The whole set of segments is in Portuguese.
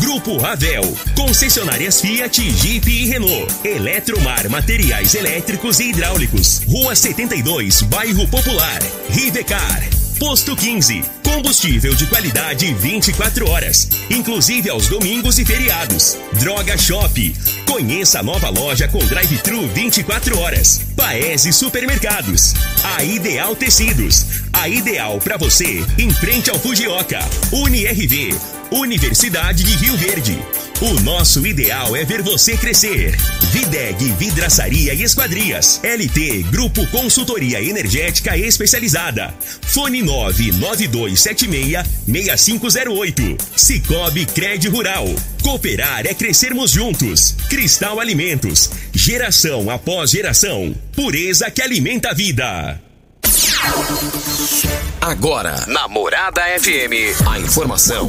Grupo Ravel. Concessionárias Fiat, Jeep e Renault. Eletromar Materiais Elétricos e Hidráulicos. Rua 72, Bairro Popular. Rivecar. Posto 15. Combustível de qualidade 24 horas, inclusive aos domingos e feriados. Droga Shop. Conheça a nova loja com drive-thru 24 horas. Paese Supermercados. A Ideal Tecidos. A ideal para você em frente ao Fujioka. UniRV. Universidade de Rio Verde. O nosso ideal é ver você crescer. Videg Vidraçaria e Esquadrias. LT Grupo Consultoria Energética Especializada. Fone 99276-6508. Cicobi Cred Rural. Cooperar é crescermos juntos. Cristal Alimentos. Geração após geração. Pureza que alimenta a vida. Agora, na Morada FM, a informação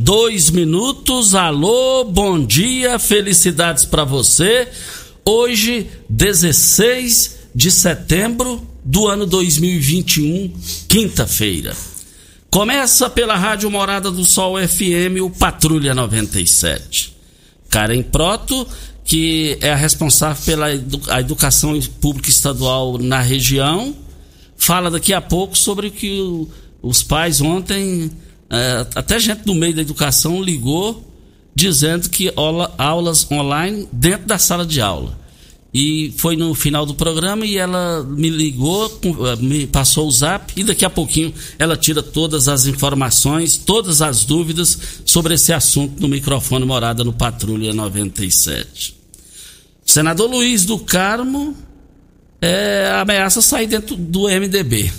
dois minutos. Alô, bom dia, felicidades para você. Hoje, 16 de setembro do ano 2021, quinta-feira. Começa pela Rádio Morada do Sol FM, o Patrulha 97. Karen Proto, que é a responsável pela edu a educação pública estadual na região, fala daqui a pouco sobre que o, os pais ontem até gente do meio da educação ligou dizendo que aula, aulas online dentro da sala de aula. E foi no final do programa e ela me ligou, me passou o zap e daqui a pouquinho ela tira todas as informações, todas as dúvidas sobre esse assunto no microfone morada no Patrulha 97. O senador Luiz do Carmo é, ameaça sair dentro do MDB.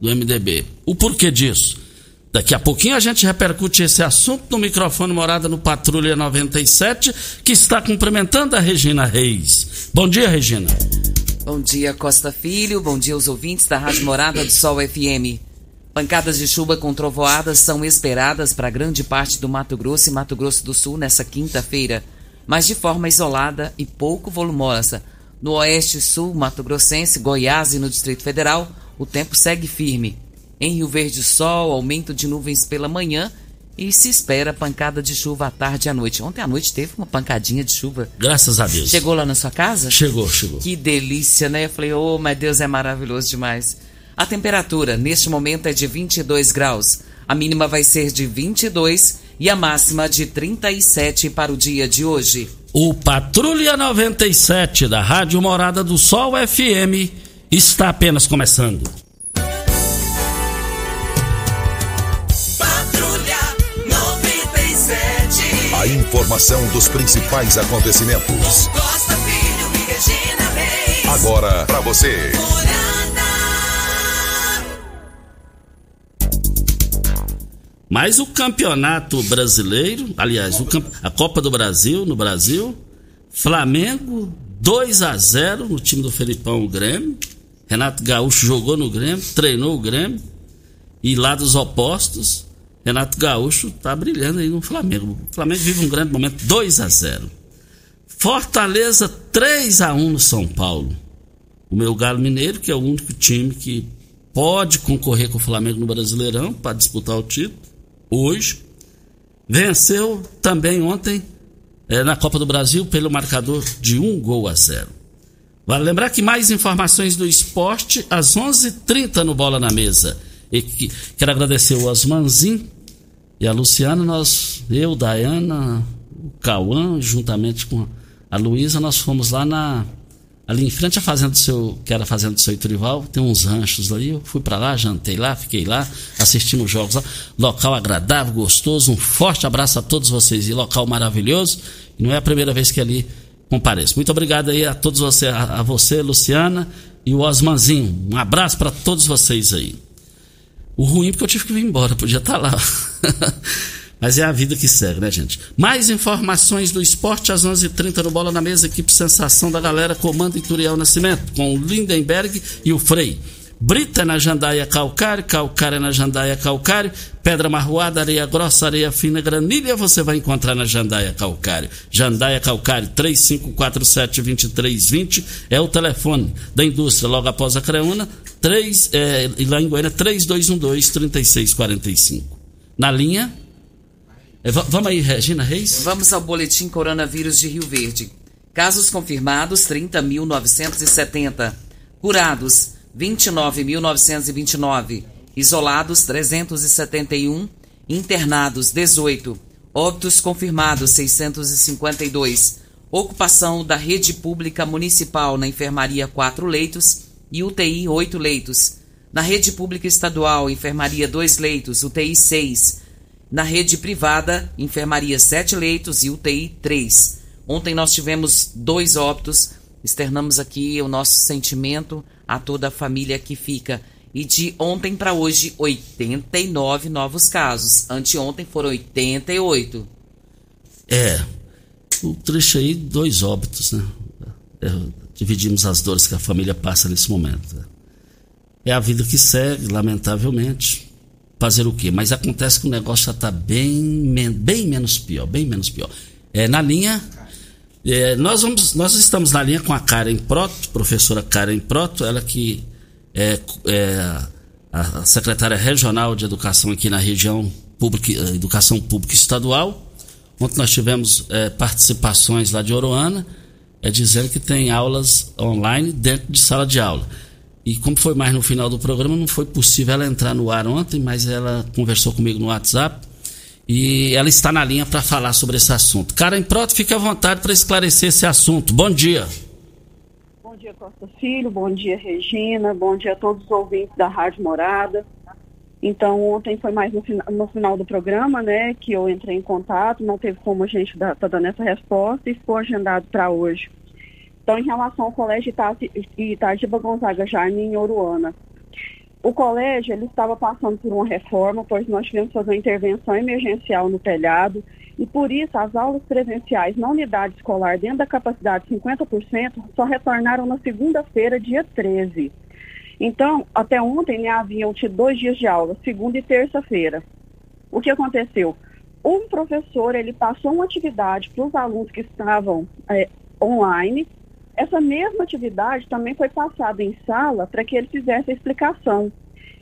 Do MDB. O porquê disso? Daqui a pouquinho a gente repercute esse assunto no microfone Morada no Patrulha 97, que está cumprimentando a Regina Reis. Bom dia, Regina. Bom dia, Costa Filho. Bom dia aos ouvintes da Rádio Morada do Sol FM. Pancadas de chuva com trovoadas são esperadas para grande parte do Mato Grosso e Mato Grosso do Sul nessa quinta-feira, mas de forma isolada e pouco volumosa. No oeste e sul, Mato Grossense, Goiás e no Distrito Federal, o tempo segue firme. Em Rio Verde, sol, aumento de nuvens pela manhã e se espera pancada de chuva à tarde e à noite. Ontem à noite teve uma pancadinha de chuva. Graças a Deus. Chegou lá na sua casa? Chegou, chegou. Que delícia, né? Eu falei, oh, mas Deus é maravilhoso demais. A temperatura neste momento é de 22 graus. A mínima vai ser de 22 e a máxima de 37 para o dia de hoje. O Patrulha 97 da Rádio Morada do Sol FM está apenas começando. A informação dos principais acontecimentos. Costa Filho e Regina Reis. Agora para você. Mas o campeonato brasileiro, aliás, camp... a Copa do Brasil no Brasil, Flamengo 2 a 0 no time do Felipão o Grêmio. Renato Gaúcho jogou no Grêmio, treinou o Grêmio. E lá dos opostos, Renato Gaúcho tá brilhando aí no Flamengo. O Flamengo vive um grande momento, 2 a 0. Fortaleza 3 a 1 no São Paulo. O meu Galo Mineiro, que é o único time que pode concorrer com o Flamengo no Brasileirão para disputar o título, hoje, venceu também ontem é, na Copa do Brasil pelo marcador de um gol a zero. Vale lembrar que mais informações do esporte às 11:30 h 30 no Bola na Mesa. E que, quero agradecer o Osmanzin e a Luciana, nós, eu, Dayana, o Cauã, juntamente com a Luísa, nós fomos lá na, ali em frente à fazenda do seu, que era a fazenda do seu Iturival, tem uns ranchos ali. Eu fui para lá, jantei lá, fiquei lá, assistimos os jogos lá. Local agradável, gostoso. Um forte abraço a todos vocês e local maravilhoso. E não é a primeira vez que ali compareço. Muito obrigado aí a todos você, a, a você, Luciana e o Osmanzinho. Um abraço para todos vocês aí. O ruim é porque eu tive que vir embora, podia estar tá lá. Mas é a vida que segue, né, gente? Mais informações do esporte às 11:30 h 30 no Bola na Mesa, equipe Sensação da Galera, comando Ituriel Nascimento, com o Lindenberg e o Frei. Brita na jandaia calcário, calcário na jandaia calcário, pedra marroada, areia grossa, areia fina, granilha, você vai encontrar na jandaia calcário. Jandaia calcário 3547-2320 é o telefone da indústria logo após a Creuna, 3, é, lá em Goiânia 3212-3645. Na linha é, vamos aí, Regina Reis? Vamos ao boletim coronavírus de Rio Verde. Casos confirmados 30.970. Curados 29.929. Isolados 371. Internados 18. Óbitos confirmados 652. Ocupação da rede pública municipal na enfermaria 4 leitos e UTI 8 leitos. Na rede pública estadual, enfermaria 2 leitos, UTI 6 na rede privada, enfermaria 7 leitos e UTI 3. Ontem nós tivemos dois óbitos. Externamos aqui o nosso sentimento a toda a família que fica. E de ontem para hoje, 89 novos casos. Anteontem foram 88. É. O trecho aí, dois óbitos, né? É, dividimos as dores que a família passa nesse momento. É a vida que segue, lamentavelmente fazer o quê? Mas acontece que o negócio já está bem, bem menos pior, bem menos pior. É, na linha, é, nós, vamos, nós estamos na linha com a Karen Proto, professora Karen Proto, ela que é, é a secretária regional de educação aqui na região pública, eh, educação pública estadual. Ontem nós tivemos é, participações lá de Oroana, é, dizendo que tem aulas online dentro de sala de aula. E como foi mais no final do programa, não foi possível ela entrar no ar ontem, mas ela conversou comigo no WhatsApp e ela está na linha para falar sobre esse assunto. Karen Proto, fique à vontade para esclarecer esse assunto. Bom dia. Bom dia, Costa Filho. Bom dia, Regina. Bom dia a todos os ouvintes da Rádio Morada. Então, ontem foi mais no, no final do programa, né, que eu entrei em contato, não teve como a gente estar tá dando essa resposta e foi agendado para hoje. Então, em relação ao colégio Itagiba Gonzaga Jaime, em Oruana, o colégio ele estava passando por uma reforma, pois nós tivemos que fazer uma intervenção emergencial no telhado, e por isso as aulas presenciais na unidade escolar, dentro da capacidade de 50%, só retornaram na segunda-feira, dia 13. Então, até ontem né, haviam tido dois dias de aula, segunda e terça-feira. O que aconteceu? Um professor ele passou uma atividade para os alunos que estavam é, online essa mesma atividade também foi passada em sala para que ele fizesse a explicação.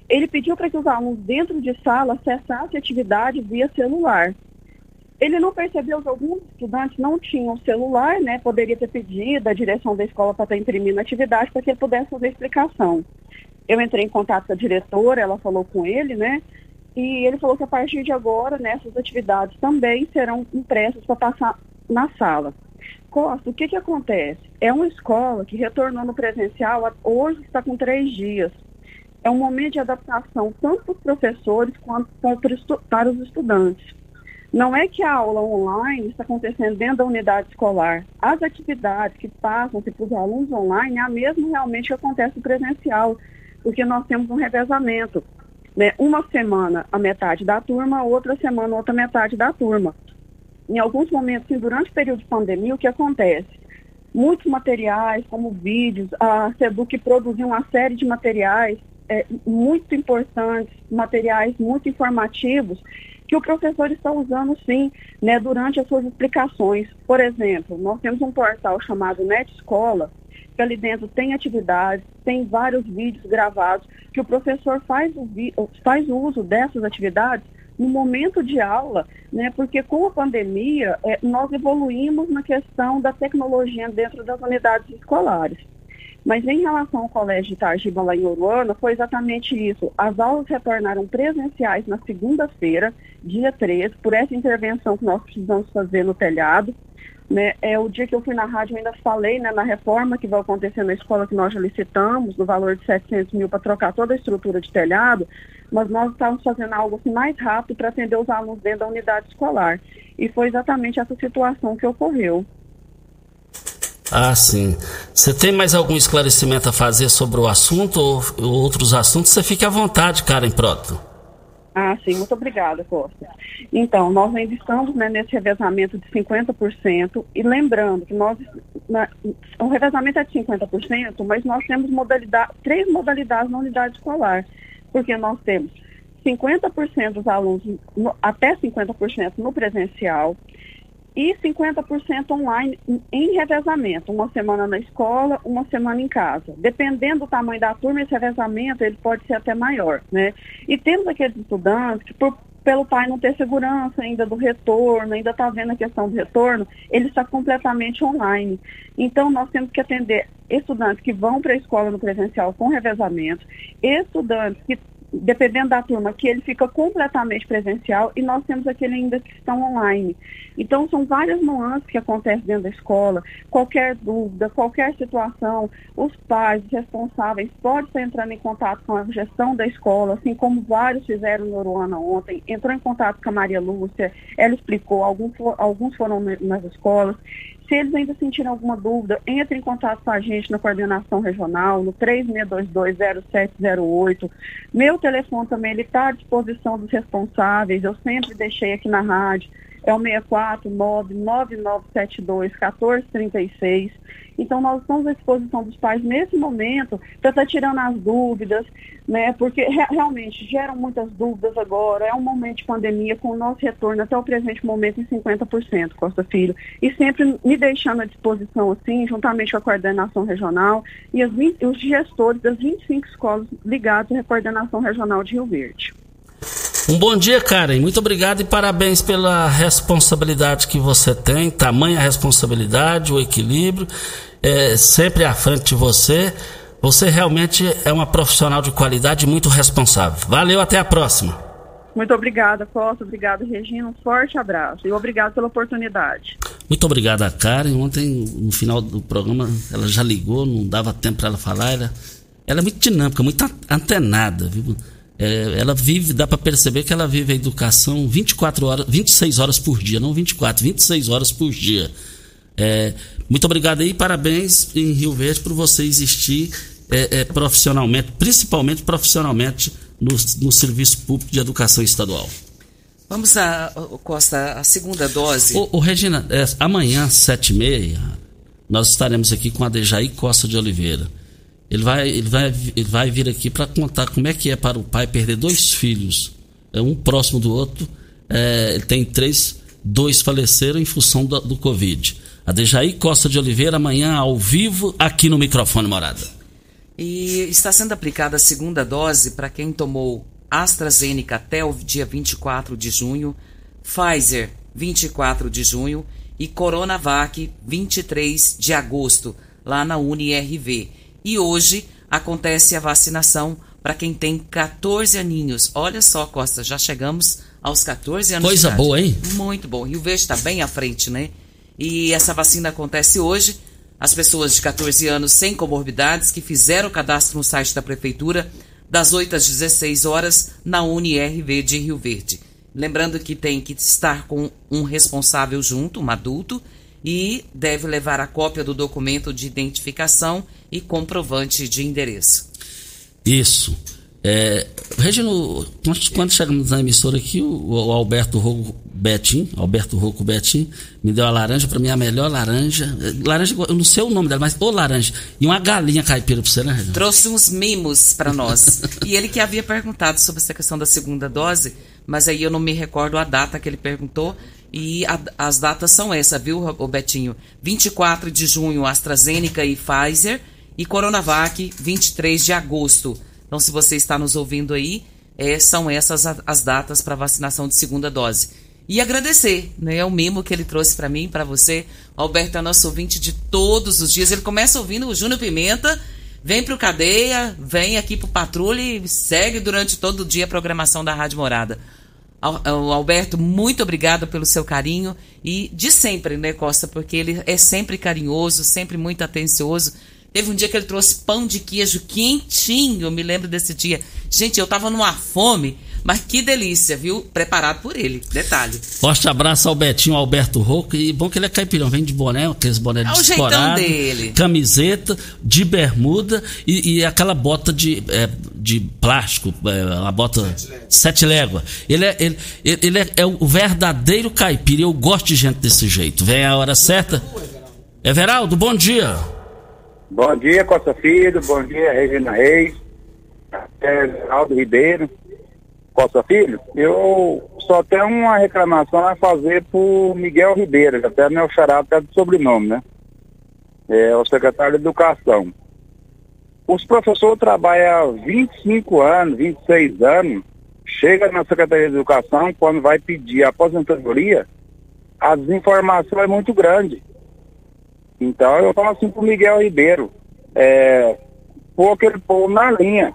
Ele pediu para que os alunos dentro de sala acessassem a atividade via celular. Ele não percebeu que alguns estudantes não tinham celular, né? Poderia ter pedido a direção da escola para estar imprimindo a atividade para que ele pudesse fazer a explicação. Eu entrei em contato com a diretora, ela falou com ele, né? E ele falou que a partir de agora, nessas né, atividades também serão impressas para passar na sala. Costa, o que, que acontece? É uma escola que retornou no presencial, hoje está com três dias. É um momento de adaptação tanto para os professores quanto para os estudantes. Não é que a aula online está acontecendo dentro da unidade escolar. As atividades que passam-se para os alunos online é a mesma realmente que acontece presencial, porque nós temos um revezamento. Né? Uma semana a metade da turma, outra semana outra metade da turma em alguns momentos, assim, durante o período de pandemia, o que acontece? Muitos materiais, como vídeos, a SEDUC produziu uma série de materiais é, muito importantes, materiais muito informativos, que o professor está usando sim, né, durante as suas explicações. Por exemplo, nós temos um portal chamado Net Escola, que ali dentro tem atividades, tem vários vídeos gravados, que o professor faz o, faz o uso dessas atividades no momento de aula, né, porque com a pandemia é, nós evoluímos na questão da tecnologia dentro das unidades escolares. Mas em relação ao Colégio de Itargiba, lá em Uruana, foi exatamente isso. As aulas retornaram presenciais na segunda-feira, dia 13, por essa intervenção que nós precisamos fazer no telhado. Né? É, o dia que eu fui na rádio, eu ainda falei né, na reforma que vai acontecer na escola que nós já licitamos, no valor de 700 mil para trocar toda a estrutura de telhado, mas nós estávamos fazendo algo assim, mais rápido para atender os alunos dentro da unidade escolar. E foi exatamente essa situação que ocorreu. Ah, sim. Você tem mais algum esclarecimento a fazer sobre o assunto ou outros assuntos? Você fique à vontade, Karen Proto. Ah, sim, muito obrigada, Costa. Então, nós ainda estamos né, nesse revezamento de 50%, e lembrando que nós, na, o revezamento é de 50%, mas nós temos modalidade, três modalidades na unidade escolar, porque nós temos 50% dos alunos, no, até 50% no presencial, e 50% online em revezamento, uma semana na escola, uma semana em casa. Dependendo do tamanho da turma, esse revezamento ele pode ser até maior, né? E temos aqueles estudantes que por, pelo pai não ter segurança ainda do retorno, ainda está vendo a questão do retorno, ele está completamente online. Então, nós temos que atender estudantes que vão para a escola no presencial com revezamento, estudantes que dependendo da turma, que ele fica completamente presencial e nós temos aquele ainda que estão online. Então, são várias nuances que acontecem dentro da escola. Qualquer dúvida, qualquer situação, os pais, os responsáveis, podem estar entrando em contato com a gestão da escola, assim como vários fizeram no Uruana ontem. Entrou em contato com a Maria Lúcia, ela explicou, alguns foram nas escolas. Se eles ainda sentirem alguma dúvida, entre em contato com a gente na coordenação regional, no 36220708. Meu telefone também está à disposição dos responsáveis, eu sempre deixei aqui na rádio é o 649-9972-1436. Então, nós estamos à disposição dos pais nesse momento para estar tá tirando as dúvidas, né? Porque re realmente geram muitas dúvidas agora. É um momento de pandemia com o nosso retorno até o presente momento em 50%, Costa Filho. E sempre me deixando à disposição, assim, juntamente com a coordenação regional e 20, os gestores das 25 escolas ligadas à coordenação regional de Rio Verde. Um bom dia, Karen. Muito obrigado e parabéns pela responsabilidade que você tem, tamanha responsabilidade, o equilíbrio, é, sempre à frente de você. Você realmente é uma profissional de qualidade e muito responsável. Valeu, até a próxima. Muito obrigada, Costa. Obrigada, Regina. Um forte abraço e obrigado pela oportunidade. Muito obrigado a Karen. Ontem, no final do programa, ela já ligou, não dava tempo para ela falar. Ela, ela é muito dinâmica, muito antenada, viu? É, ela vive, dá para perceber que ela vive a educação 24 horas, 26 horas por dia, não 24, 26 horas por dia. É, muito obrigado aí, parabéns em Rio Verde por você existir é, é profissionalmente, principalmente profissionalmente no, no Serviço Público de Educação Estadual. Vamos a, Costa, a segunda dose. Ô, ô Regina, é, amanhã, sete e meia, nós estaremos aqui com a Dejaí Costa de Oliveira. Ele vai, ele vai, ele vai vir aqui para contar como é que é para o pai perder dois filhos, é um próximo do outro. É, ele tem três, dois faleceram em função do, do Covid. A Dejaí Costa de Oliveira, amanhã ao vivo, aqui no microfone Morada. E está sendo aplicada a segunda dose para quem tomou AstraZeneca até o dia 24 de junho, Pfizer 24 de junho e Coronavac 23 de agosto, lá na UniRV. E hoje acontece a vacinação para quem tem 14 aninhos. Olha só, Costa, já chegamos aos 14 anos. Coisa boa, hein? Muito bom. Rio Verde está bem à frente, né? E essa vacina acontece hoje. As pessoas de 14 anos sem comorbidades que fizeram o cadastro no site da Prefeitura, das 8 às 16 horas, na UniRV de Rio Verde. Lembrando que tem que estar com um responsável junto, um adulto, e deve levar a cópia do documento de identificação e comprovante de endereço. Isso. É, Regino, quando chegamos na emissora aqui, o, Alberto Rocco Betim, Alberto Rocco Betim, me deu a laranja, para mim a melhor laranja. Laranja, eu não sei o nome dela, mas ô laranja. E uma galinha caipira para você, né, Regino? Trouxe uns mimos para nós. e ele que havia perguntado sobre essa questão da segunda dose, mas aí eu não me recordo a data que ele perguntou. E a, as datas são essa, viu, o Betinho? 24 de junho, AstraZeneca e Pfizer. E Coronavac, 23 de agosto. Então, se você está nos ouvindo aí, é, são essas as datas para vacinação de segunda dose. E agradecer, né? O mimo que ele trouxe para mim, para você. O Alberto é nosso ouvinte de todos os dias. Ele começa ouvindo o Júnior Pimenta, vem pro Cadeia, vem aqui pro Patrulha e segue durante todo o dia a programação da Rádio Morada. O Alberto, muito obrigado pelo seu carinho e de sempre, né, Costa? Porque ele é sempre carinhoso, sempre muito atencioso. Teve um dia que ele trouxe pão de queijo quentinho, eu me lembro desse dia. Gente, eu tava numa fome, mas que delícia, viu? Preparado por ele. Detalhe. Forte abraço ao Betinho Alberto Roco. E bom que ele é caipirão, vem de boné, aqueles boné de É o jeitão dele. camiseta, de bermuda e, e aquela bota de, é, de plástico, é, uma bota sete léguas. Ele, é, ele, ele é, é o verdadeiro caipira eu gosto de gente desse jeito. Vem a hora certa. Everaldo, bom dia. Bom dia, Costa Filho. Bom dia, Regina Reis. É, Aldo Ribeiro. Costa Filho, eu só tenho uma reclamação a fazer pro Miguel Ribeiro, até é meu xará até do sobrenome, né? É o secretário de Educação. Os professores trabalham há 25 anos, 26 anos, chega na Secretaria de Educação, quando vai pedir a aposentadoria, a desinformação é muito grande. Então eu falo assim pro Miguel Ribeiro, é, pôr aquele povo na linha.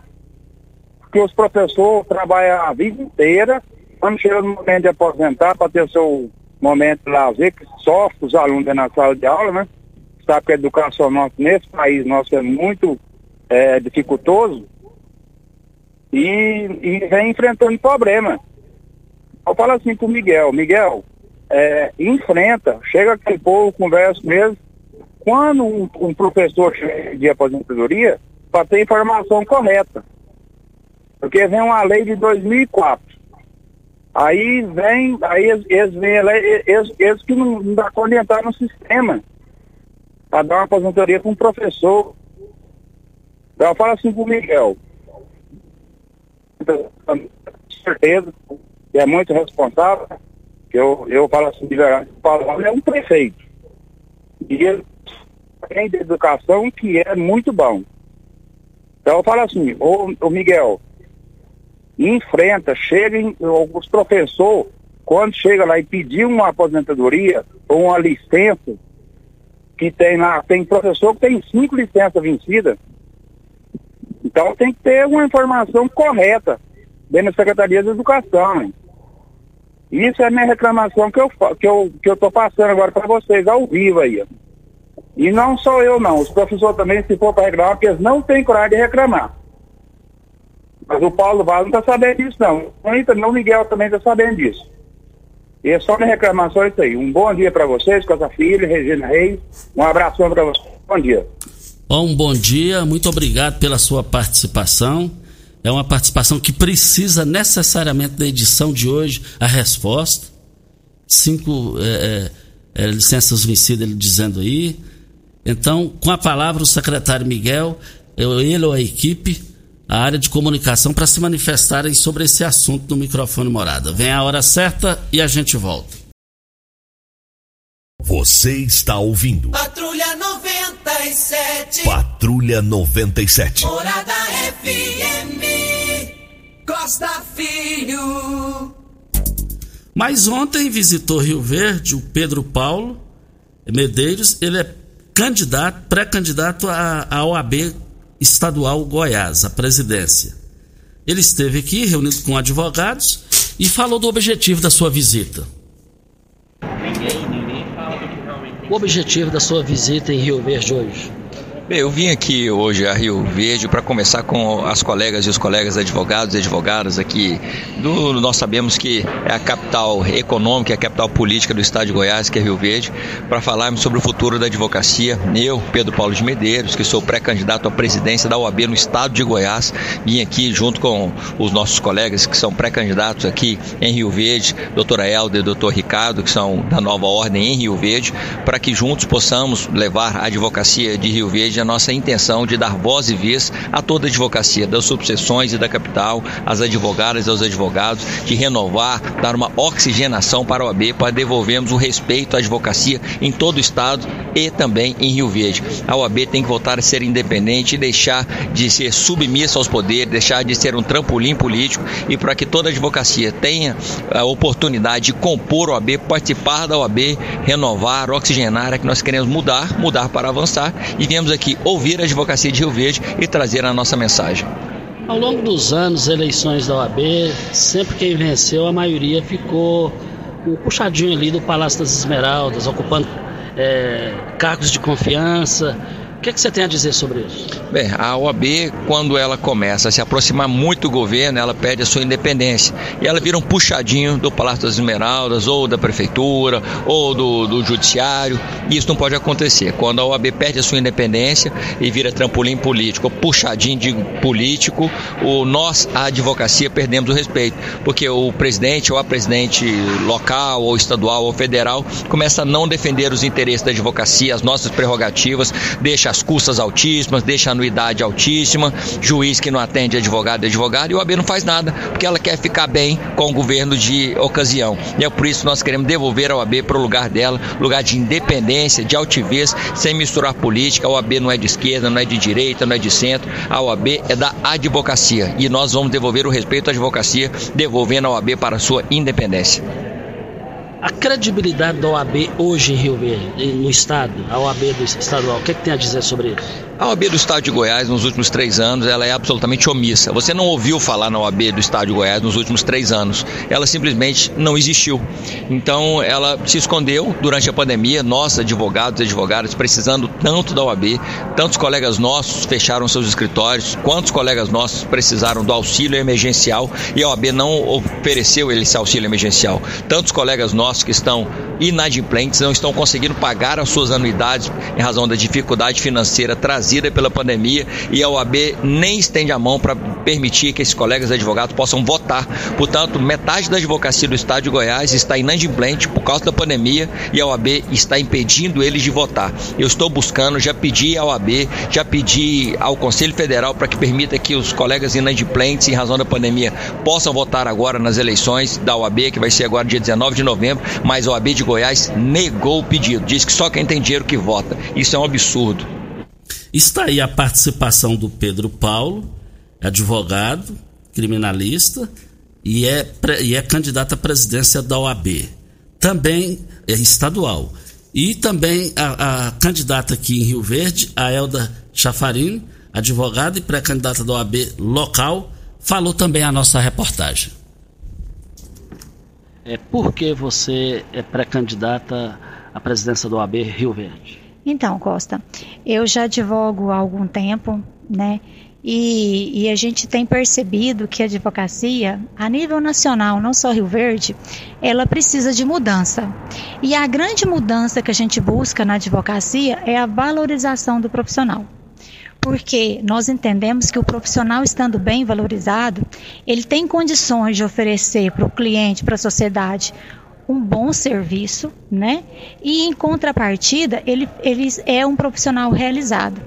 Porque os professores trabalham a vida inteira, quando chega no momento de aposentar, para ter seu momento de lazer, que sofre os alunos na sala de aula, né? Sabe que a educação nossa, nesse país nosso é muito é, dificultoso e, e vem enfrentando problema. Eu falo assim pro Miguel, Miguel, é, enfrenta, chega aquele povo, conversa mesmo, quando um, um professor chega de aposentadoria, para ter informação correta. Porque vem uma lei de 2004. Aí vem, aí eles, eles vêm, eles, eles que não, não dá conta de entrar no sistema para dar uma aposentadoria para um professor. Então eu falo assim pro Miguel. Com certeza, que é muito responsável, que eu, eu falo assim, de verdade, o é um prefeito. E ele tem de educação que é muito bom. Então eu falo assim, ô, ô Miguel, enfrenta, cheguem, os professores, quando chega lá e pedir uma aposentadoria ou uma licença, que tem lá, tem professor que tem cinco licenças vencidas, então tem que ter uma informação correta dentro da Secretaria de Educação. hein? Isso é a minha reclamação que eu que eu que eu tô passando agora para vocês ao vivo aí. E não sou eu não, os professores também se for para reclamar, porque eles não têm coragem de reclamar. Mas o Paulo Vaz não está sabendo disso não. E também o Miguel também está sabendo disso. E é só minha reclamação isso aí. Um bom dia para vocês, com essa filha, Regina Reis. Um abração para vocês. Bom dia. Um bom dia, muito obrigado pela sua participação. É uma participação que precisa necessariamente da edição de hoje a resposta. Cinco é, é, é, licenças vencidas, ele dizendo aí. Então, com a palavra, o secretário Miguel, ele ou a equipe, a área de comunicação, para se manifestarem sobre esse assunto no microfone morada. Vem a hora certa e a gente volta. Você está ouvindo Patrulha 97. Patrulha 97. Morada FM. Costa Filho. Mas ontem visitou Rio Verde o Pedro Paulo Medeiros, ele é candidato, pré-candidato à à OAB estadual Goiás, à presidência. Ele esteve aqui reunido com advogados e falou do objetivo da sua visita. O objetivo da sua visita em Rio Verde hoje? Bem, eu vim aqui hoje a Rio Verde para conversar com as colegas e os colegas advogados e advogadas aqui. Do, nós sabemos que é a capital econômica, é a capital política do estado de Goiás, que é Rio Verde, para falarmos sobre o futuro da advocacia. Eu, Pedro Paulo de Medeiros, que sou pré-candidato à presidência da OAB no estado de Goiás, vim aqui junto com os nossos colegas que são pré-candidatos aqui em Rio Verde, doutora Helder e doutor Ricardo, que são da nova ordem em Rio Verde, para que juntos possamos levar a advocacia de Rio Verde a nossa intenção de dar voz e vez a toda a advocacia, das subseções e da capital, às advogadas e aos advogados, de renovar, dar uma oxigenação para a OAB, para devolvermos o respeito à advocacia em todo o estado e também em Rio Verde. A OAB tem que voltar a ser independente e deixar de ser submissa aos poderes, deixar de ser um trampolim político e para que toda a advocacia tenha a oportunidade de compor a OAB, participar da OAB, renovar, oxigenar, é que nós queremos mudar, mudar para avançar e viemos aqui ouvir a advocacia de Rio Verde e trazer a nossa mensagem. Ao longo dos anos, eleições da OAB, sempre quem venceu, a maioria ficou um puxadinho ali do Palácio das Esmeraldas, ocupando é, cargos de confiança, o que, que, você tem a dizer sobre isso? Bem, a OAB, quando ela começa a se aproximar muito do governo, ela perde a sua independência. E ela vira um puxadinho do Palácio das Esmeraldas, ou da Prefeitura, ou do, do Judiciário. E isso não pode acontecer. Quando a OAB perde a sua independência e vira trampolim político, puxadinho de político, o, nós, a advocacia, perdemos o respeito. Porque o presidente ou a presidente local, ou estadual, ou federal, começa a não defender os interesses da advocacia, as nossas prerrogativas, deixa as custas altíssimas, deixa a anuidade altíssima, juiz que não atende advogado e advogado, e o OAB não faz nada, porque ela quer ficar bem com o governo de ocasião. E é por isso que nós queremos devolver a OAB para o lugar dela, lugar de independência, de altivez, sem misturar política. A OAB não é de esquerda, não é de direita, não é de centro. A OAB é da advocacia. E nós vamos devolver o respeito à advocacia, devolvendo a OAB para a sua independência. A credibilidade da OAB hoje em Rio Verde, no estado, a OAB do estadual, o que, é que tem a dizer sobre isso? A OAB do Estado de Goiás, nos últimos três anos, ela é absolutamente omissa. Você não ouviu falar na OAB do Estado de Goiás nos últimos três anos. Ela simplesmente não existiu. Então, ela se escondeu durante a pandemia. Nós, advogados e advogadas, precisando tanto da OAB, tantos colegas nossos fecharam seus escritórios, quantos colegas nossos precisaram do auxílio emergencial e a OAB não ofereceu esse auxílio emergencial. Tantos colegas nossos que estão inadimplentes não estão conseguindo pagar as suas anuidades em razão da dificuldade financeira trazida pela pandemia e a OAB nem estende a mão para permitir que esses colegas advogados possam votar. Portanto, metade da advocacia do Estado de Goiás está inadimplente por causa da pandemia e a OAB está impedindo eles de votar. Eu estou buscando, já pedi à OAB, já pedi ao Conselho Federal para que permita que os colegas inadimplentes, em razão da pandemia, possam votar agora nas eleições da OAB, que vai ser agora dia 19 de novembro, mas a OAB de Goiás negou o pedido, diz que só quem tem dinheiro que vota. Isso é um absurdo. Está aí a participação do Pedro Paulo, advogado, criminalista e é, e é candidato à presidência da OAB. Também é estadual. E também a, a candidata aqui em Rio Verde, a Elda Chafarini, advogada e pré-candidata da OAB local, falou também a nossa reportagem. É, por que você é pré-candidata à presidência da OAB Rio Verde? Então, Costa, eu já advogo há algum tempo, né? E, e, a gente tem percebido que a advocacia, a nível nacional, não só Rio Verde, ela precisa de mudança. E a grande mudança que a gente busca na advocacia é a valorização do profissional. Porque nós entendemos que o profissional estando bem valorizado, ele tem condições de oferecer para o cliente, para a sociedade, um bom serviço, né? E em contrapartida, ele, ele é um profissional realizado.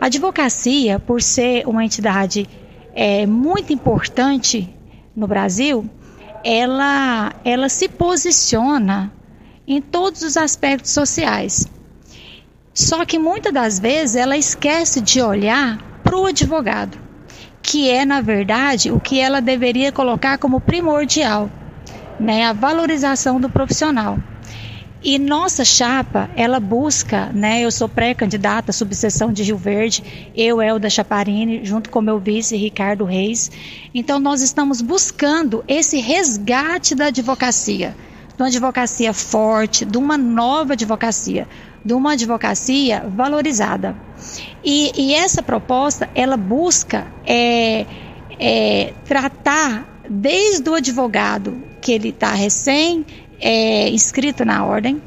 A advocacia, por ser uma entidade é, muito importante no Brasil, ela, ela se posiciona em todos os aspectos sociais. Só que muitas das vezes ela esquece de olhar para o advogado, que é, na verdade, o que ela deveria colocar como primordial né, a valorização do profissional. E nossa chapa, ela busca, né, eu sou pré-candidata à subseção de Rio Verde, eu, Elda Chaparini, junto com meu vice, Ricardo Reis. Então, nós estamos buscando esse resgate da advocacia, de uma advocacia forte, de uma nova advocacia, de uma advocacia valorizada. E, e essa proposta, ela busca é, é, tratar desde o advogado que ele está recém é, inscrito na ordem,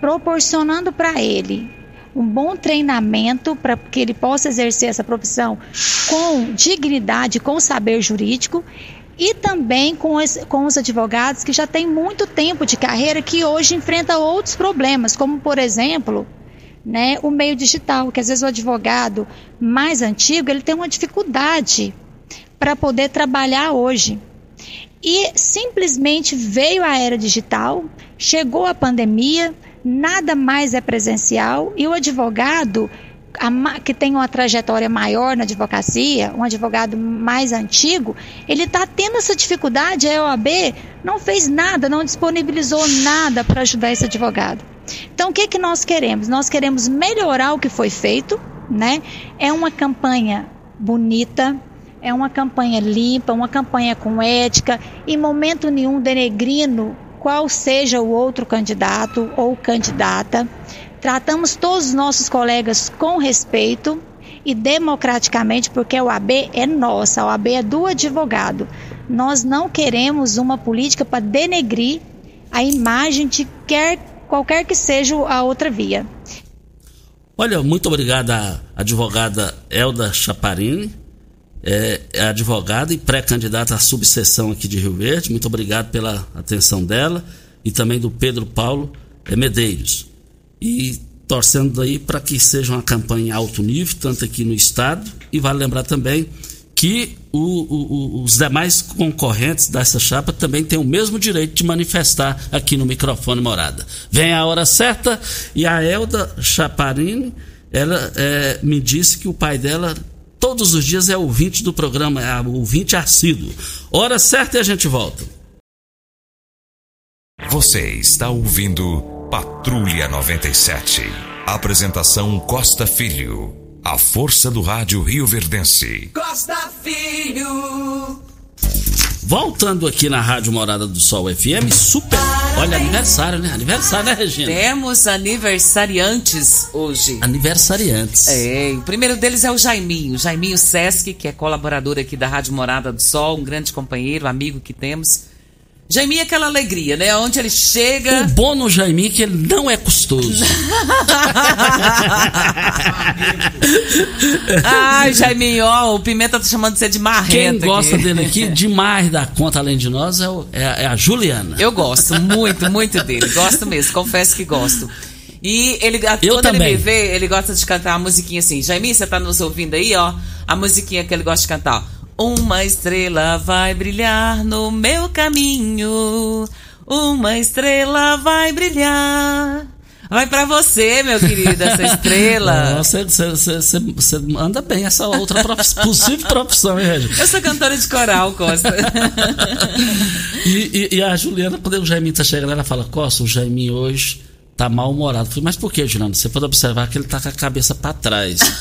proporcionando para ele um bom treinamento para que ele possa exercer essa profissão com dignidade, com saber jurídico e também com, com os advogados que já têm muito tempo de carreira que hoje enfrentam outros problemas, como por exemplo, né, o meio digital, que às vezes o advogado mais antigo ele tem uma dificuldade para poder trabalhar hoje. E simplesmente veio a era digital, chegou a pandemia, nada mais é presencial e o advogado que tem uma trajetória maior na advocacia, um advogado mais antigo, ele está tendo essa dificuldade. A OAB não fez nada, não disponibilizou nada para ajudar esse advogado. Então, o que, que nós queremos? Nós queremos melhorar o que foi feito, né? É uma campanha bonita, é uma campanha limpa, uma campanha com ética, em momento nenhum denegrindo qual seja o outro candidato ou candidata. Tratamos todos os nossos colegas com respeito e democraticamente, porque a OAB é nossa, a OAB é do advogado. Nós não queremos uma política para denegrir a imagem de quer, qualquer que seja a outra via. Olha, muito obrigada, advogada Elda Chaparini, é, é advogada e pré-candidata à subseção aqui de Rio Verde. Muito obrigado pela atenção dela e também do Pedro Paulo é, Medeiros. E torcendo aí para que seja uma campanha alto nível, tanto aqui no estado, e vale lembrar também que o, o, os demais concorrentes dessa chapa também têm o mesmo direito de manifestar aqui no microfone morada. Vem a hora certa e a Elda Chaparini, ela é, me disse que o pai dela todos os dias é ouvinte do programa, é ouvinte assíduo. Hora certa e a gente volta. Você está ouvindo Patrulha 97. Apresentação Costa Filho. A força do rádio Rio Verdense. Costa Filho. Voltando aqui na Rádio Morada do Sol FM, super. Olha, aniversário, né? Aniversário, né, Regina? Temos aniversariantes hoje. Aniversariantes. É, o primeiro deles é o Jaiminho. Jaiminho Sesc, que é colaborador aqui da Rádio Morada do Sol, um grande companheiro, amigo que temos. Jaiminho é aquela alegria, né? Onde ele chega. O bom no Jaiminho é que ele não é custoso. Ai, Jaiminho, ó, o Pimenta tá chamando você de marrento. Quem gosta aqui. dele aqui demais da conta, além de nós, é, o- é- é a Juliana. Eu gosto muito, muito dele. Gosto mesmo, confesso que gosto. E ele, a- Eu quando ele também. me vê, ele gosta de cantar uma musiquinha assim. Jaiminho, você tá nos ouvindo aí, ó? A musiquinha que ele gosta de cantar. Uma estrela vai brilhar no meu caminho. Uma estrela vai brilhar. Vai pra você, meu querido, essa estrela. Você, você, você, você anda bem essa outra prof- possível profissão, hein, Regina? Eu sou cantora de coral, Costa. E, e- e a Juliana, quando o Jaiminho tá chegando, ela fala: Costa, o Jaiminho hoje tá mal-humorado. Falei, mas por que, Juliana? Você pode observar que ele tá com a cabeça pra trás.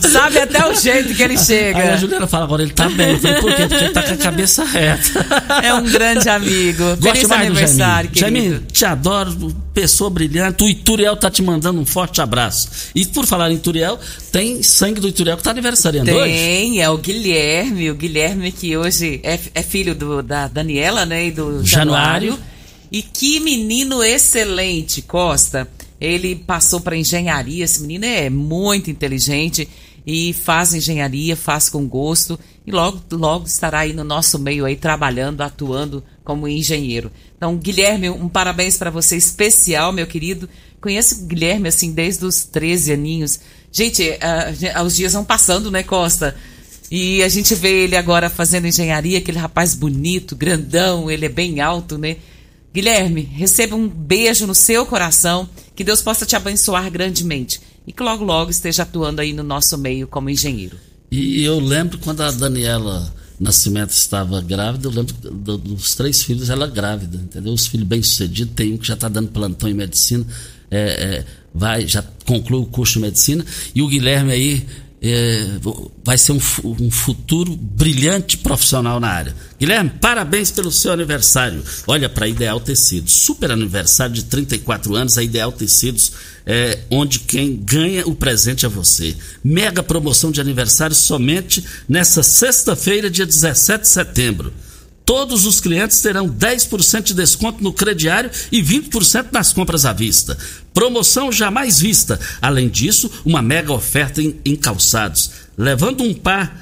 Sabe até o jeito que ele Aí a chega. Juliana fala: agora ele tá bem. Eu falei, por quê? Porque ele tá com a cabeça reta. É um grande amigo. Gosto Feliz mais do aniversário, Jaiminho. querido. Jaiminho, te adoro, pessoa brilhante. O Ituriel tá te mandando um forte abraço. E por falar em Ituriel, tem sangue do Ituriel que tá aniversariando hoje. Tem, é o Guilherme, o Guilherme que hoje é, é filho do- da Daniela, né, e do Januário. Januário. E que menino excelente, Costa. Ele passou para engenharia, esse menino é muito inteligente e faz engenharia, faz com gosto e logo logo estará aí no nosso meio aí trabalhando, atuando como engenheiro. Então, Guilherme, um parabéns para você especial, meu querido. Conheço o Guilherme assim desde os 13 aninhos. Gente, ah, os dias vão passando, né, Costa? E a gente vê ele agora fazendo engenharia, aquele rapaz bonito, grandão, ele é bem alto, né? Guilherme, receba um beijo no seu coração, que Deus possa te abençoar grandemente e que logo logo esteja atuando aí no nosso meio como engenheiro. E eu lembro quando a Daniela Nascimento estava grávida, eu lembro do- dos três filhos, ela grávida, entendeu? Os filhos bem-sucedidos, tem um que já está dando plantão em medicina, é, é, vai, já conclui o curso de medicina, e o Guilherme aí é, vai ser um, um futuro brilhante profissional na área. Guilherme, parabéns pelo seu aniversário. Olha para Ideal Tecidos, super aniversário de 34 anos, a Ideal Tecidos é onde quem ganha o presente é você. Mega promoção de aniversário somente nessa sexta-feira, dia 17 de setembro. Todos os clientes terão 10% de desconto no crediário e 20% nas compras à vista. Promoção jamais vista. Além disso, uma mega oferta em, em calçados. Levando um par,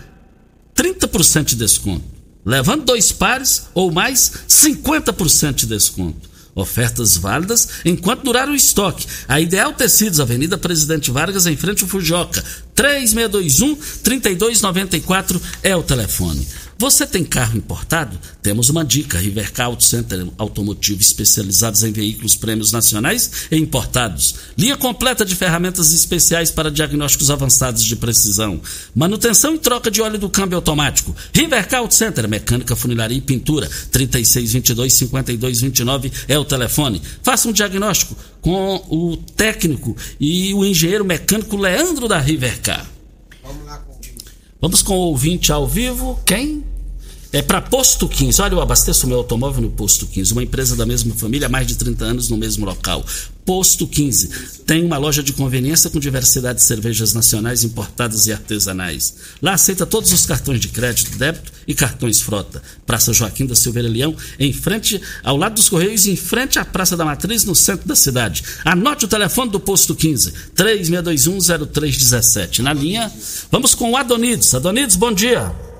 30% de desconto. Levando dois pares ou mais, 50% de desconto. Ofertas válidas enquanto durar o estoque. A Ideal Tecidos, Avenida Presidente Vargas, em frente ao Fujoca. 3621-3294 é o telefone. Você tem carro importado? Temos uma dica. Rivercar Auto Center Automotivo especializados em veículos prêmios nacionais e importados. Linha completa de ferramentas especiais para diagnósticos avançados de precisão. Manutenção e troca de óleo do câmbio automático. Rivercar Auto Center, mecânica, funilaria e pintura. 3622-5229 é o telefone. Faça um diagnóstico com o técnico e o engenheiro mecânico Leandro da Rivercar. Vamos com o ouvinte ao vivo. Quem? É para Posto 15. Olha, eu abasteço meu automóvel no Posto 15, uma empresa da mesma família há mais de 30 anos no mesmo local. Posto 15 tem uma loja de conveniência com diversidade de cervejas nacionais importadas e artesanais. Lá aceita todos os cartões de crédito, débito e cartões frota. Praça Joaquim da Silveira Leão, em frente ao lado dos Correios, em frente à Praça da Matriz, no centro da cidade. Anote o telefone do Posto 15, 36210317. Na linha, vamos com o Adonides. Adonides, bom dia.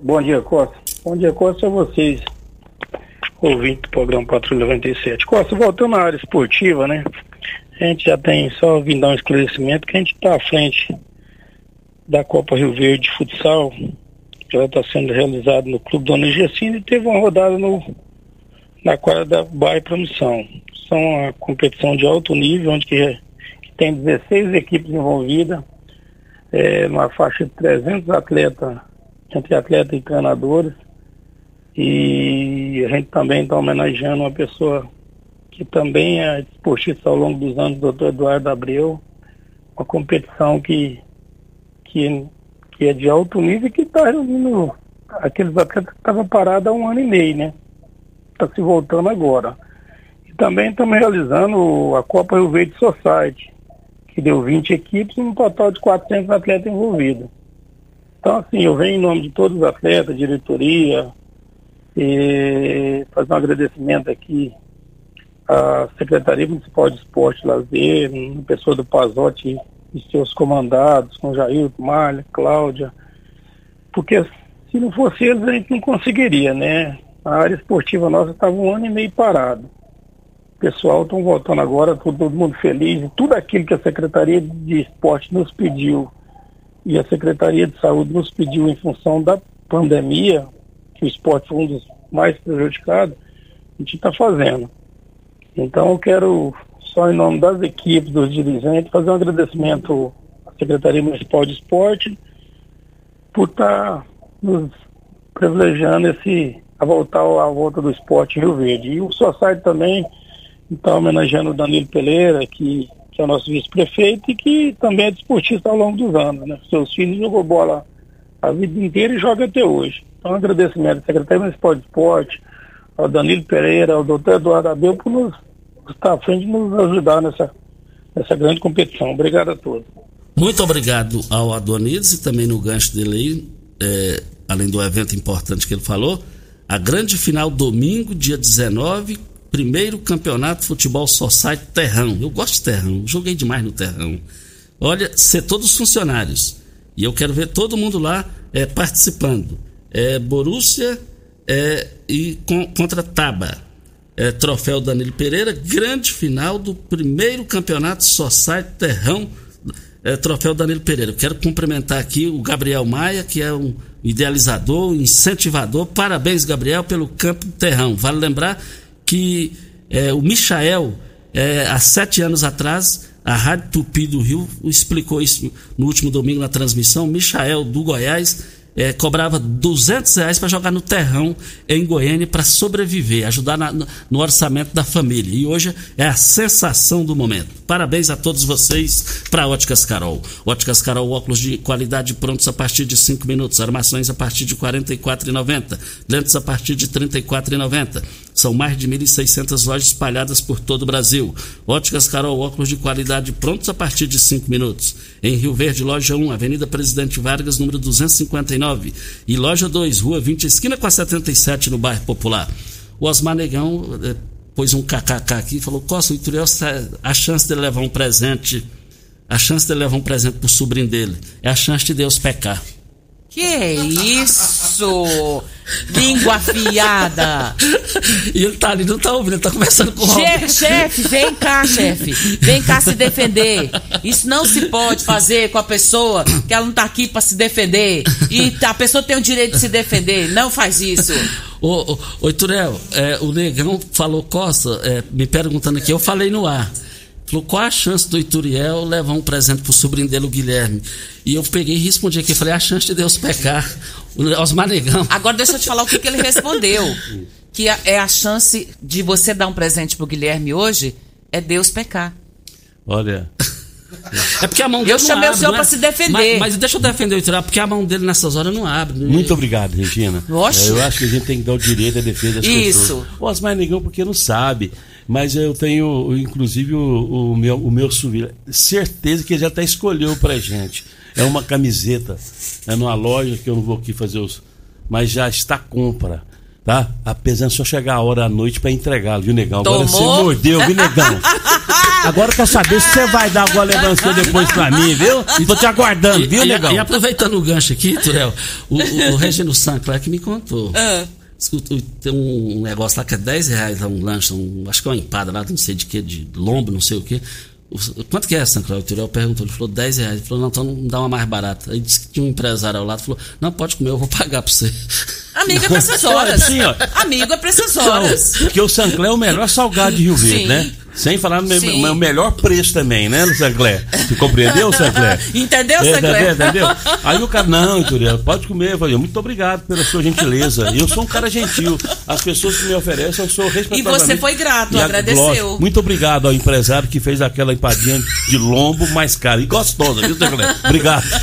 Bom dia, Costa. Bom dia, Costa, a vocês, ouvinte do programa Patrulha 97. Costa, voltando à área esportiva, né? A gente já tem, só vim dar um esclarecimento, que a gente está à frente da Copa Rio Verde de Futsal, que ela está sendo realizada no Clube Dona Gessina e teve uma rodada no, na quadra da Baia Promissão. São uma competição de alto nível, onde que, que tem 16 equipes envolvidas, é, numa faixa de 300 atletas, entre atletas e treinadores. E a gente também está homenageando uma pessoa que também é esportista ao longo dos anos, o doutor Eduardo Abreu, uma competição que, que, que é de alto nível e que está reunindo aqueles atletas que estavam parados há um ano e meio, né? Está se voltando agora. E também estamos realizando a Copa Rio Verde Society, que deu 20 equipes e um total de 400 atletas envolvidos. Então, assim, eu venho em nome de todos os atletas, diretoria, e fazer um agradecimento aqui à Secretaria Municipal de Esporte e Lazer, na pessoa do Pazotti e seus comandados, com Jair, Malha, Cláudia, porque se não fosse eles a gente não conseguiria, né? A área esportiva nossa estava um ano e meio parado. O pessoal estão voltando agora, todo, todo mundo feliz, e tudo aquilo que a Secretaria de Esporte nos pediu e a Secretaria de Saúde nos pediu em função da pandemia, que o esporte foi um dos mais prejudicados, a gente está fazendo. Então eu quero, só em nome das equipes, dos dirigentes, fazer um agradecimento à Secretaria Municipal de Esporte por estar tá nos privilegiando esse, a voltar à volta do esporte Rio Verde. E o Society também está homenageando o Danilo Peleira, que, que é o nosso vice-prefeito e que também é desportista ao longo dos anos. Né? Seus filhos jogou bola a vida inteira e joga até hoje. Então, agradecimento ao secretário municipal de esporte, ao Danilo Pereira, ao doutor Eduardo Abel, por nos estar à frente e nos ajudar nessa, nessa grande competição. Obrigado a todos. Muito obrigado ao Adonides e também no gancho dele aí, é, além do evento importante que ele falou, a grande final domingo, dia 19, primeiro campeonato futebol Society Terrão. Eu gosto de Terrão, joguei demais no Terrão. Olha, ser todos funcionários. E eu quero ver todo mundo lá é, participando é, Borussia é, e com, contra Taba. É, troféu Danilo Pereira, grande final do primeiro campeonato Society Terrão, é, troféu Danilo Pereira. Quero cumprimentar aqui o Gabriel Maia, que é um idealizador, um incentivador. Parabéns, Gabriel, pelo campo Terrão. Vale lembrar que é, o Michael, é, há sete anos atrás, a Rádio Tupi do Rio explicou isso no último domingo na transmissão. Michael do Goiás é, cobrava 200 reais para jogar no terrão em Goiânia para sobreviver, ajudar na, no orçamento da família. E hoje é a sensação do momento. Parabéns a todos vocês para Óticas Carol. Óticas Carol, óculos de qualidade prontos a partir de 5 minutos, armações a partir de R$ 44,90, lentes a partir de R$ 34,90. São mais de 1.600 lojas espalhadas por todo o Brasil. Óticas Carol, óculos de qualidade prontos a partir de 5 minutos. Em Rio Verde, loja 1, Avenida Presidente Vargas, número 259. E loja 2, Rua 20, esquina com a 77, no bairro Popular. O Osmar Negão eh, pôs um kkk aqui e falou: Costa, o Ituriel, a chance dele levar um presente, a chance dele levar um presente pro sobrinho dele, é a chance de Deus pecar. Que isso? Língua afiada. E ele tá ali, não tá ouvindo, ele tá conversando com o Chefe, chefe, vem cá, chefe. Vem cá se defender. Isso não se pode fazer com a pessoa que ela não tá aqui para se defender. E a pessoa tem o direito de se defender. Não faz isso. Ô, ô, ô Iturel, é, o Negão falou Costa, é, me perguntando aqui, eu falei no ar. Falou, qual a chance do Ituriel levar um presente pro sobrinho dele, o Guilherme? E eu peguei e respondi aqui, falei, a chance de Deus pecar, os manegão. Agora deixa eu te falar o que, que ele respondeu. Que é a chance de você dar um presente pro Guilherme hoje, é Deus pecar. Olha, É porque a mão dele Eu não chamei o abre, senhor não é? pra se defender. Mas, mas deixa eu defender o Itiral, porque a mão dele nessas horas não abre. Muito obrigado, Regina. Oxe. É, Eu acho que a gente tem que dar o direito à defesa das Isso. pessoas. O Osmar Negão, porque não sabe. Mas eu tenho, inclusive, o, o meu, o meu souvenir. Certeza que ele já até escolheu pra gente. É uma camiseta. É numa loja que eu não vou aqui fazer os. Mas já está compra. Tá? Apesar de só chegar a hora à noite pra entregá-lo, viu, Negão? Agora você Tomou? mordeu, viu, Negão? Agora eu quero saber se você vai dar alguma lembrança depois pra mim, viu? Tô te aguardando, viu, e, Negão? e aproveitando o gancho aqui, Turel, o, o, o Regino Sancler que me contou. Ah. Tem um negócio lá que é 10 reais, lá, um lanche, um, acho que é uma empada lá, não sei de que, de lombo, não sei o que. Quanto que é, Sancler? O Turel perguntou, ele falou 10 reais. Ele falou, não, então não dá uma mais barata. Aí disse que tinha um empresário ao lado, falou, não, pode comer, eu vou pagar pra você. Amigo é pra essas horas. Sim, ó. Amigo é pra essas horas. Não, porque o Sancler é o melhor salgado de Rio Verde, Sim. né? Sem falar no me- Sim. o melhor preço também, né, Sancler? Você compreendeu, Sancler? Entendeu, É, Sancler? Entendeu, entendeu? Aí o cara, não, Ituriel, pode comer. Eu falei, muito obrigado pela sua gentileza. Eu sou um cara gentil. As pessoas que me oferecem, eu sou respeitavelmente... você foi grato, E agradeceu. lógico. Muito obrigado ao empresário que fez aquela empadinha de lombo mais cara. E gostosa, viu, Sancler? Obrigado.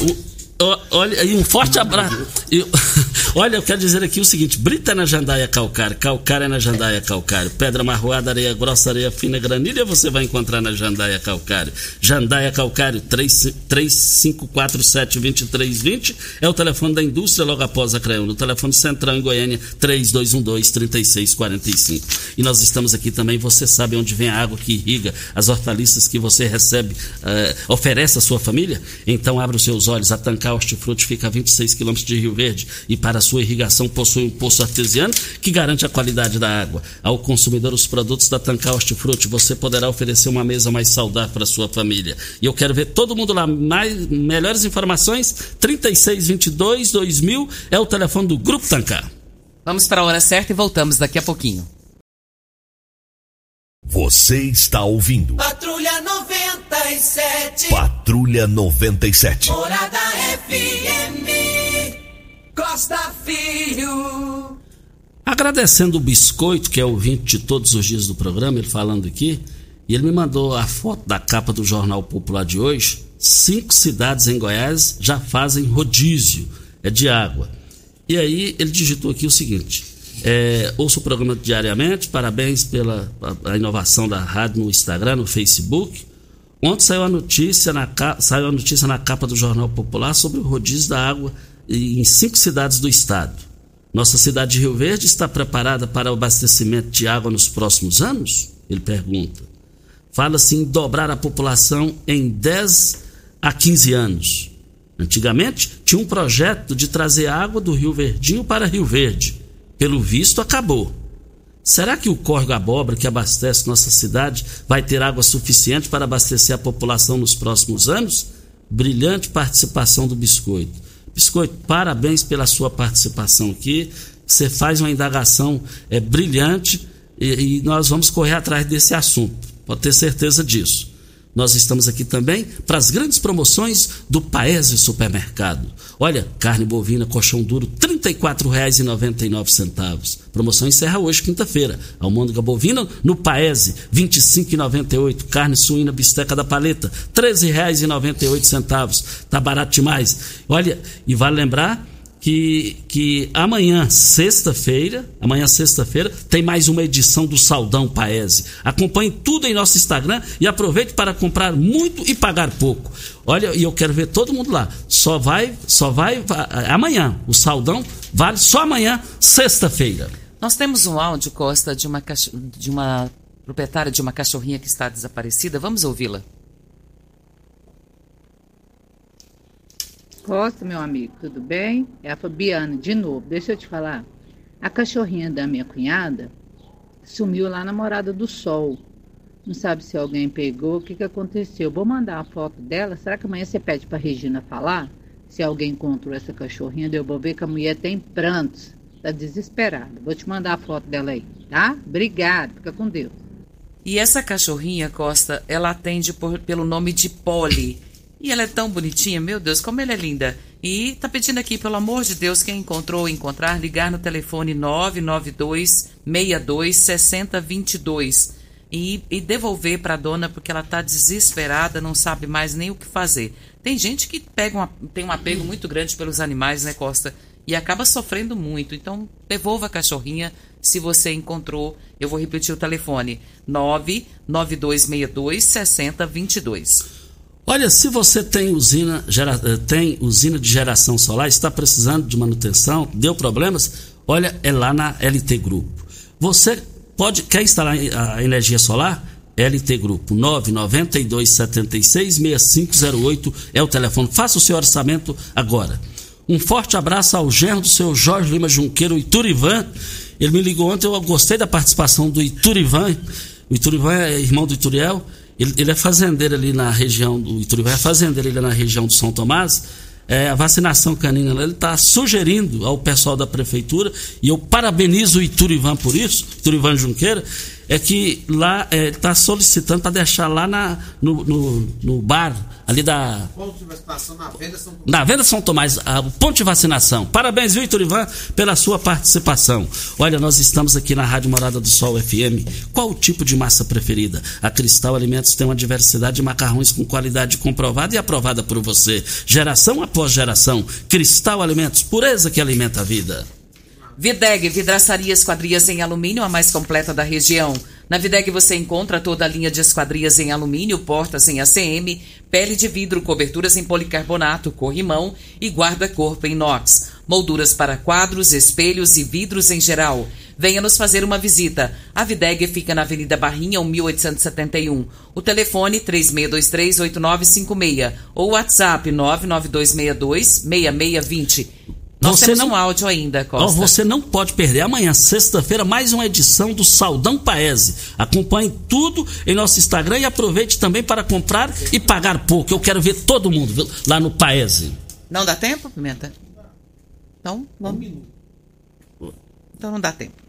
O- o- Olha, e um forte abraço. Eu- olha, eu quero dizer aqui o seguinte: Brita na Jandaia Calcário, Calcário na Jandaia Calcário, Pedra Marroada, Areia Grossa, Areia Fina, Granilha você vai encontrar na Jandaia Calcário. Jandaia Calcário, 3547-2320 é o telefone da indústria logo após a Creão. No telefone central em Goiânia, 3212-3645. E nós estamos aqui também, você sabe onde vem a água que irriga as hortaliças que você recebe, eh, oferece à sua família? Então abra os seus olhos, a Tancar Hortifruti fica a 26 quilômetros de Rio Verde e para sua irrigação possui um poço artesiano que garante a qualidade da água. Ao consumidor os produtos da Tancar Hortifruti, você poderá oferecer uma mesa mais saudável para a sua família. E eu quero ver todo mundo lá. Mais, melhores informações, 3622 2000 é o telefone do Grupo Tancar. Vamos para a hora certa e voltamos daqui a pouquinho. Você está ouvindo Patrulha 97. Patrulha 97. Morada FM. Costa Filho. Agradecendo o Biscoito, que é ouvinte de todos os dias do programa, ele falando aqui, e ele me mandou a foto da capa do Jornal Popular de hoje. Cinco cidades em Goiás já fazem rodízio é de água. E aí ele digitou aqui o seguinte: é, ouço o programa diariamente, parabéns pela a, a inovação da rádio no Instagram, no Facebook. Ontem saiu a notícia na, saiu a notícia na capa do Jornal Popular sobre o rodízio da água em cinco cidades do estado. Nossa cidade de Rio Verde está preparada para o abastecimento de água nos próximos anos? Ele pergunta. Fala-se em dobrar a população em 10 a 15 anos. Antigamente, tinha um projeto de trazer água do Rio Verdinho para Rio Verde. Pelo visto, acabou. Será que o córrego Abóbora, que abastece nossa cidade, vai ter água suficiente para abastecer a população nos próximos anos? Brilhante participação do Biscoito. Biscoito, parabéns pela sua participação aqui. Você faz uma indagação é, brilhante e, e nós vamos correr atrás desse assunto. Pode ter certeza disso. Nós estamos aqui também para as grandes promoções do Paese Supermercado. Olha, carne bovina, colchão duro, R$ 34,99. Promoção encerra hoje, quinta-feira. Almôndega bovina no Paese, R$ 25,98. Carne suína, bisteca da paleta, R$ 13,98. Tá barato demais. Olha, e vale lembrar que, que amanhã, sexta-feira, amanhã, sexta-feira, tem mais uma edição do Saldão Paese. Acompanhe tudo em nosso Instagram e aproveite para comprar muito e pagar pouco. Olha, e eu quero ver todo mundo lá. Só vai, só vai, amanhã. O Saldão vale só amanhã, sexta-feira. Nós temos um áudio, Costa, de uma, de uma proprietária de uma cachorrinha que está desaparecida. Vamos ouvi-la. Costa, meu amigo, tudo bem? É a Fabiana, de novo. Deixa eu te falar. A cachorrinha da minha cunhada sumiu lá na Morada do Sol. Não sabe se alguém pegou, o que, que aconteceu. Vou mandar a foto dela. Será que amanhã você pede pra Regina falar? Se alguém encontrou essa cachorrinha, eu vou ver que a mulher tem prantos. Tá desesperada. Vou te mandar a foto dela aí, tá? Obrigada. Fica com Deus. E essa cachorrinha, Costa, ela atende por- pelo nome de Polly. E ela é tão bonitinha, meu Deus, como ela é linda. E tá pedindo aqui, pelo amor de Deus, quem encontrou ou encontrar, ligar no telefone 992 62 6022. e, e devolver para a dona porque ela está desesperada, não sabe mais nem o que fazer. Tem gente que pega uma, tem um apego muito grande pelos animais, né, Costa? E acaba sofrendo muito. Então, devolva a cachorrinha se você encontrou. Eu vou repetir o telefone: 99262 6022. Olha, se você tem usina, gera, eh, tem usina de geração solar, está precisando de manutenção, deu problemas, olha, é lá na LT Grupo. Você pode quer instalar a energia solar? LT Grupo 992 76 6508 é o telefone. Faça o seu orçamento agora. Um forte abraço ao genro do seu Jorge Lima Junqueiro, Iturivan. Ele me ligou ontem, eu gostei da participação do Iturivan. O Iturivan é irmão do Ituriel. Ele, ele é fazendeiro ali na região do Iturivan, é fazendeiro ali na região do São Tomás. É, a vacinação canina, ele está sugerindo ao pessoal da prefeitura, e eu parabenizo o Iturivan por isso, Iturivan Junqueira, é que lá está é, solicitando para deixar lá na, no, no, no, bar ali da. De vacinação na Venda São Tomás. Na Venda São Tomás, a, o ponto de vacinação. Parabéns, Vitor Ivan, pela sua participação. Olha, nós estamos aqui na Rádio Morada do Sol FM. Qual o tipo de massa preferida? A Cristal Alimentos tem uma diversidade de macarrões com qualidade comprovada e aprovada por você. Geração após geração. Cristal Alimentos, pureza que alimenta a vida. Videg, vidraçaria esquadrias em alumínio, a mais completa da região. Na Videg você encontra toda a linha de esquadrias em alumínio, portas em ACM, pele de vidro, coberturas em policarbonato, corrimão e guarda-corpo em inox. Molduras para quadros, espelhos e vidros em geral. Venha nos fazer uma visita. A Videg fica na Avenida Barrinha, 1871. O telefone 3623-8956 ou WhatsApp 99262-6620. Nós você temos não, um áudio ainda, Costa. Você não pode perder. Amanhã, sexta-feira, mais uma edição do Saldão Paese. Acompanhe tudo em nosso Instagram e aproveite também para comprar e pagar pouco. Eu quero ver todo mundo lá no Paese. Não dá tempo, Pimenta? Então, vamos. Então não dá tempo.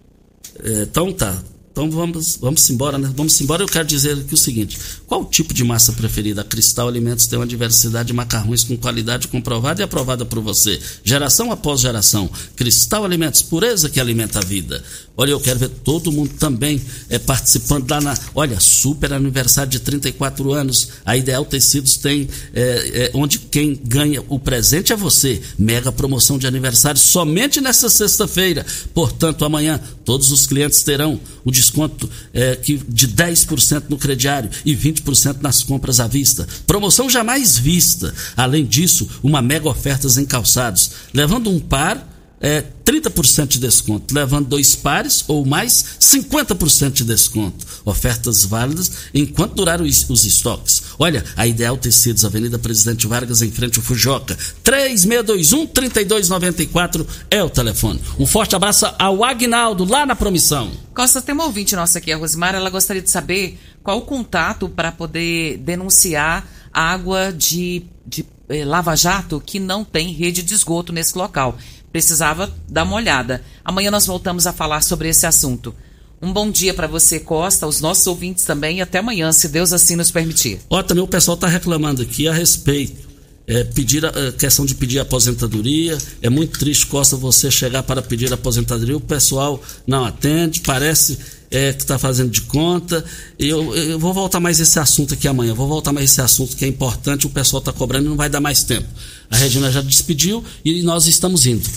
É, então tá. Então vamos, vamos embora, né? Vamos embora. Eu quero dizer aqui o seguinte: qual o tipo de massa preferida? A Cristal Alimentos tem uma diversidade de macarrões com qualidade comprovada e aprovada por você. Geração após geração. Cristal Alimentos, pureza que alimenta a vida. Olha, eu quero ver todo mundo também é, participando lá na. Olha, super aniversário de 34 anos. A Ideal Tecidos tem. É, é, onde quem ganha o presente é você. Mega promoção de aniversário somente nessa sexta-feira. Portanto, amanhã todos os clientes terão o desconto é, que, de 10% no crediário e 20% nas compras à vista. Promoção jamais vista. Além disso, uma mega ofertas em calçados, levando um par é, 30% de desconto, levando dois pares ou mais, 50% de desconto. Ofertas válidas enquanto durarem os, os, estoques. Olha, a Ideal Tecidos, Avenida Presidente Vargas, em frente ao Fujoca. 3621-3294 é o telefone. Um forte abraço ao Agnaldo, lá na Promissão. Costa, tem uma ouvinte nossa aqui, a Rosimar, ela gostaria de saber qual o contato para poder denunciar água de, de eh, lava-jato que não tem rede de esgoto nesse local precisava dar uma olhada. Amanhã nós voltamos a falar sobre esse assunto. Um bom dia para você, Costa, os nossos ouvintes também, e até amanhã, se Deus assim nos permitir. Ó, também o pessoal está reclamando aqui a respeito. É, pedir a, a, questão de pedir aposentadoria. É muito triste, Costa, você chegar para pedir aposentadoria, o pessoal não atende, parece é, que está fazendo de conta. Eu, eu vou voltar mais esse assunto aqui amanhã, vou voltar mais esse assunto que é importante, o pessoal está cobrando e não vai dar mais tempo. A Regina já despediu e nós estamos indo.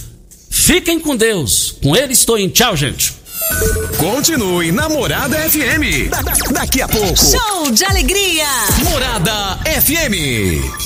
Fiquem com Deus. Com ele estou em tchau, gente. Continue na Morada FM. Da, da, daqui a pouco. Show de alegria. Morada FM.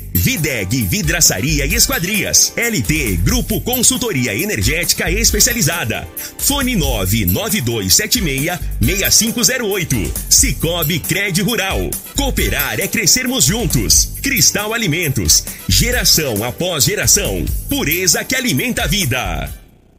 Videg Vidraçaria e Esquadrias. LT Grupo Consultoria Energética Especializada. Fone 99276-6508. Cicobi Cred Rural. Cooperar é crescermos juntos. Cristal Alimentos. Geração após geração. Pureza que alimenta a vida.